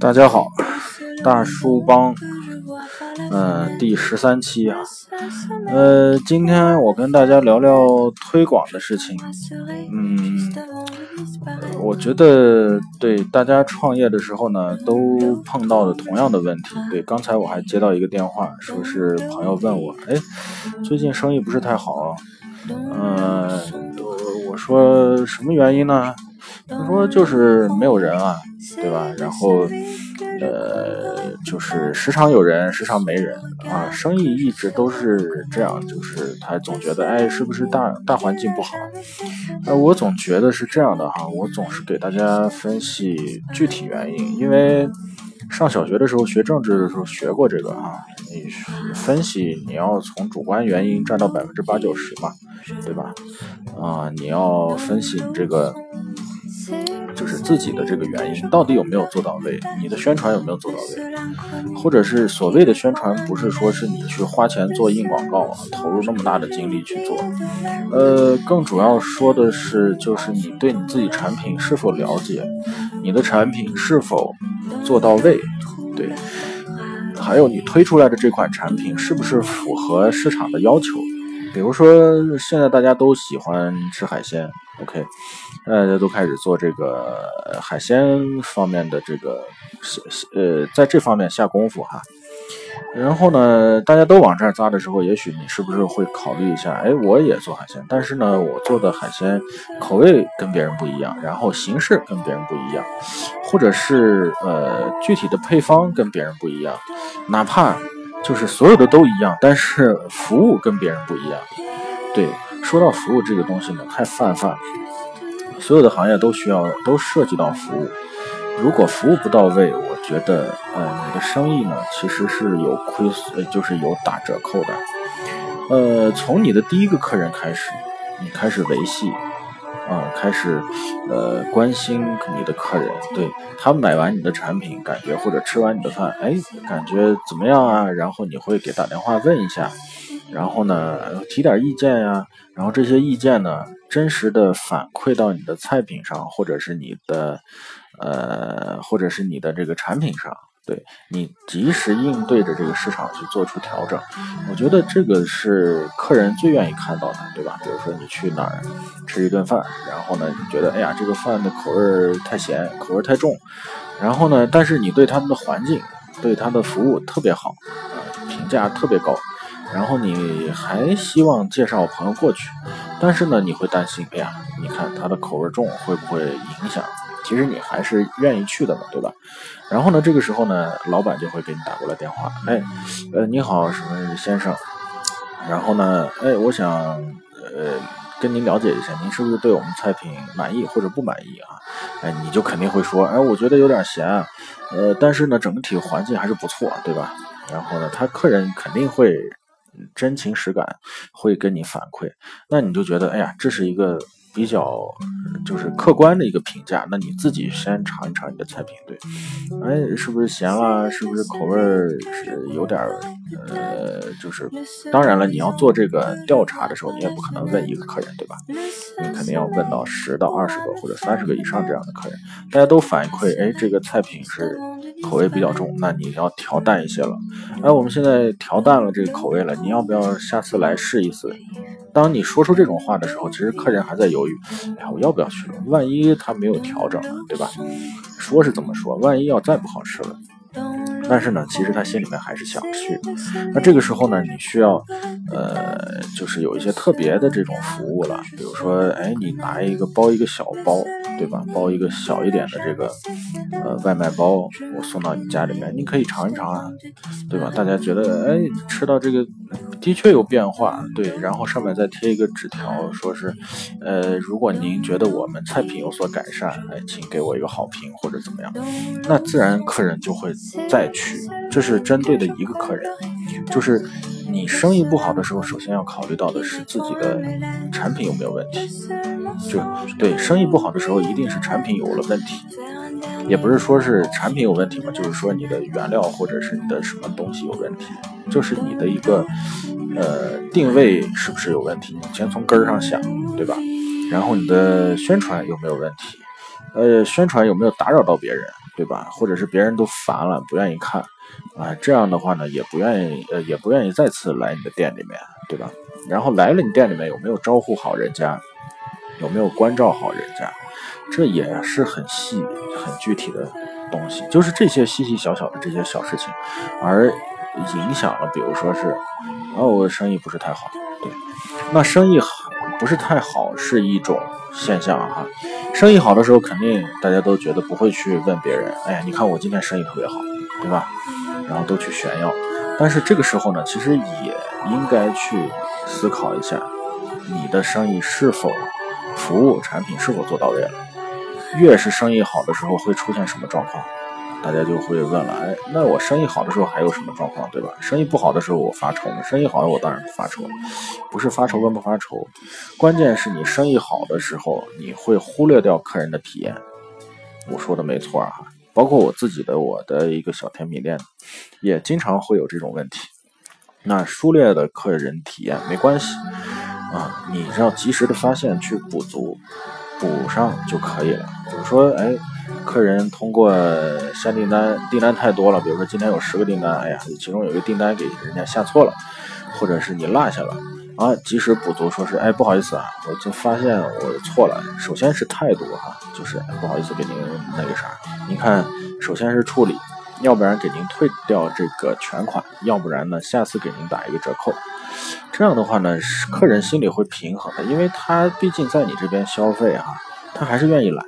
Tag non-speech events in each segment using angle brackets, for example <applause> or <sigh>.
大家好，大叔帮，嗯，第十三期啊，呃，今天我跟大家聊聊推广的事情，嗯，我觉得对大家创业的时候呢，都碰到了同样的问题。对，刚才我还接到一个电话，说是朋友问我，哎，最近生意不是太好，嗯，我说什么原因呢？他说就是没有人啊，对吧？然后，呃，就是时常有人，时常没人啊。生意一直都是这样，就是他总觉得，哎，是不是大大环境不好？呃，我总觉得是这样的哈。我总是给大家分析具体原因，因为上小学的时候学政治的时候学过这个哈。你分析，你要从主观原因占到百分之八九十嘛，对吧？啊，你要分析这个。自己的这个原因到底有没有做到位？你的宣传有没有做到位？或者是所谓的宣传，不是说是你去花钱做硬广告，投入那么大的精力去做。呃，更主要说的是，就是你对你自己产品是否了解，你的产品是否做到位？对，还有你推出来的这款产品是不是符合市场的要求？比如说，现在大家都喜欢吃海鲜，OK，大家都开始做这个海鲜方面的这个，呃，在这方面下功夫哈。然后呢，大家都往这儿扎的时候，也许你是不是会考虑一下？哎，我也做海鲜，但是呢，我做的海鲜口味跟别人不一样，然后形式跟别人不一样，或者是呃具体的配方跟别人不一样，哪怕。就是所有的都一样，但是服务跟别人不一样。对，说到服务这个东西呢，太泛泛了。所有的行业都需要，都涉及到服务。如果服务不到位，我觉得，呃，你的生意呢，其实是有亏损，就是有打折扣的。呃，从你的第一个客人开始，你开始维系。啊，开始，呃，关心你的客人，对他买完你的产品，感觉或者吃完你的饭，哎，感觉怎么样啊？然后你会给打电话问一下，然后呢，提点意见呀，然后这些意见呢，真实的反馈到你的菜品上，或者是你的，呃，或者是你的这个产品上。对你及时应对着这个市场去做出调整，我觉得这个是客人最愿意看到的，对吧？比如说你去哪儿吃一顿饭，然后呢，你觉得哎呀这个饭的口味太咸，口味太重，然后呢，但是你对他们的环境、对他的服务特别好，啊，评价特别高，然后你还希望介绍朋友过去，但是呢，你会担心，哎呀，你看他的口味重会不会影响？其实你还是愿意去的嘛，对吧？然后呢，这个时候呢，老板就会给你打过来电话，哎，呃，你好，什么先生？然后呢，哎，我想呃跟您了解一下，您是不是对我们菜品满意或者不满意啊？哎，你就肯定会说，哎，我觉得有点咸，呃，但是呢，整体环境还是不错，对吧？然后呢，他客人肯定会真情实感，会跟你反馈，那你就觉得，哎呀，这是一个。比较就是客观的一个评价，那你自己先尝一尝你的菜品，对，哎，是不是咸了？是不是口味是有点呃，就是当然了，你要做这个调查的时候，你也不可能问一个客人，对吧？你肯定要问到十到二十个或者三十个以上这样的客人，大家都反馈，哎，这个菜品是口味比较重，那你要调淡一些了。哎，我们现在调淡了这个口味了，你要不要下次来试一次？当你说出这种话的时候，其实客人还在犹豫，哎呀，我要不要去了？万一他没有调整呢，对吧？说是这么说，万一要再不好吃了。但是呢，其实他心里面还是想去。那这个时候呢，你需要，呃，就是有一些特别的这种服务了，比如说，哎，你拿一个包一个小包，对吧？包一个小一点的这个，呃，外卖包，我送到你家里面，你可以尝一尝啊，对吧？大家觉得，哎，吃到这个的确有变化，对，然后上面再贴一个纸条，说是，呃，如果您觉得我们菜品有所改善，哎，请给我一个好评或者怎么样，那自然客人就会再。去，这是针对的一个客人，就是你生意不好的时候，首先要考虑到的是自己的产品有没有问题。就对，生意不好的时候，一定是产品有了问题，也不是说是产品有问题嘛，就是说你的原料或者是你的什么东西有问题，就是你的一个呃定位是不是有问题？你先从根儿上想，对吧？然后你的宣传有没有问题？呃，宣传有没有打扰到别人，对吧？或者是别人都烦了，不愿意看啊，这样的话呢，也不愿意，呃，也不愿意再次来你的店里面，对吧？然后来了你店里面有没有招呼好人家，有没有关照好人家，这也是很细、很具体的东西，就是这些细细小小的这些小事情，而影响了，比如说是，哦，我生意不是太好，对，那生意好不是太好是一种现象哈，生意好的时候肯定大家都觉得不会去问别人，哎呀，你看我今天生意特别好，对吧？然后都去炫耀，但是这个时候呢，其实也应该去思考一下，你的生意是否服务产品是否做到位了。越是生意好的时候，会出现什么状况？大家就会问了，哎，那我生意好的时候还有什么状况，对吧？生意不好的时候我发愁，生意好的我当然不发愁，不是发愁跟不发愁，关键是你生意好的时候，你会忽略掉客人的体验。我说的没错啊，包括我自己的我的一个小甜品店，也经常会有这种问题。那疏略的 <clears throat> 客人体验没关系啊，你要及时的发现去补足，补上就可以了。比如说，哎。客人通过下订单，订单太多了，比如说今天有十个订单，哎呀，其中有一个订单给人家下错了，或者是你落下了，啊，及时补足，说是，哎，不好意思啊，我就发现我错了。首先是态度哈，就是不好意思给您那个啥，您看，首先是处理，要不然给您退掉这个全款，要不然呢，下次给您打一个折扣。这样的话呢，客人心里会平衡的，因为他毕竟在你这边消费哈，他还是愿意来，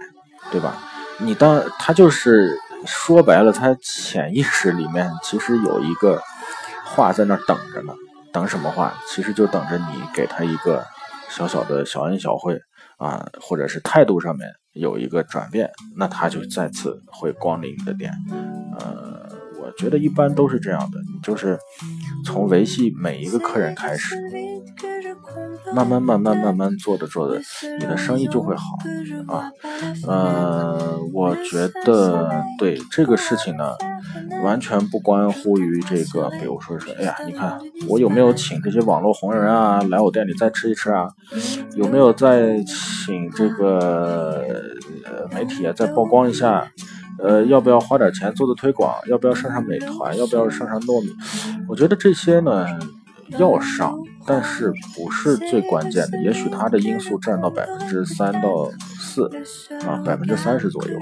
对吧？你当他就是说白了，他潜意识里面其实有一个话在那等着呢，等什么话？其实就等着你给他一个小小的小恩小惠啊，或者是态度上面有一个转变，那他就再次会光临你的店。呃，我觉得一般都是这样的，就是从维系每一个客人开始。慢慢慢慢慢慢做着做着，你的生意就会好啊。呃，我觉得对这个事情呢，完全不关乎于这个，比如说是，哎呀，你看我有没有请这些网络红人啊来我店里再吃一吃啊？有没有再请这个媒体啊再曝光一下？呃，要不要花点钱做做推广？要不要上上美团？要不要上上糯米？我觉得这些呢。要上，但是不是最关键的，也许它的因素占到百分之三到四，啊，百分之三十左右，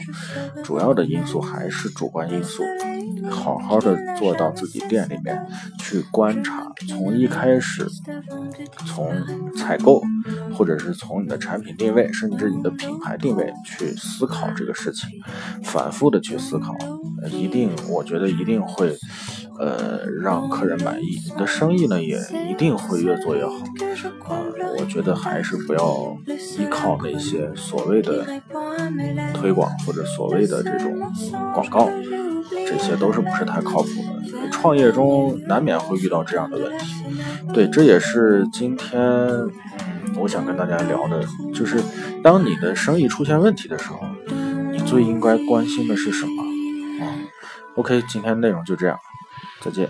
主要的因素还是主观因素。好好的做到自己店里面去观察，从一开始，从采购，或者是从你的产品定位，甚至你的品牌定位去思考这个事情，反复的去思考，一定，我觉得一定会。呃，让客人满意，你的生意呢也一定会越做越好。啊，我觉得还是不要依靠那些所谓的推广或者所谓的这种广告，这些都是不是太靠谱的。创业中难免会遇到这样的问题。对，这也是今天我想跟大家聊的，就是当你的生意出现问题的时候，你最应该关心的是什么？啊，OK，今天内容就这样。再见。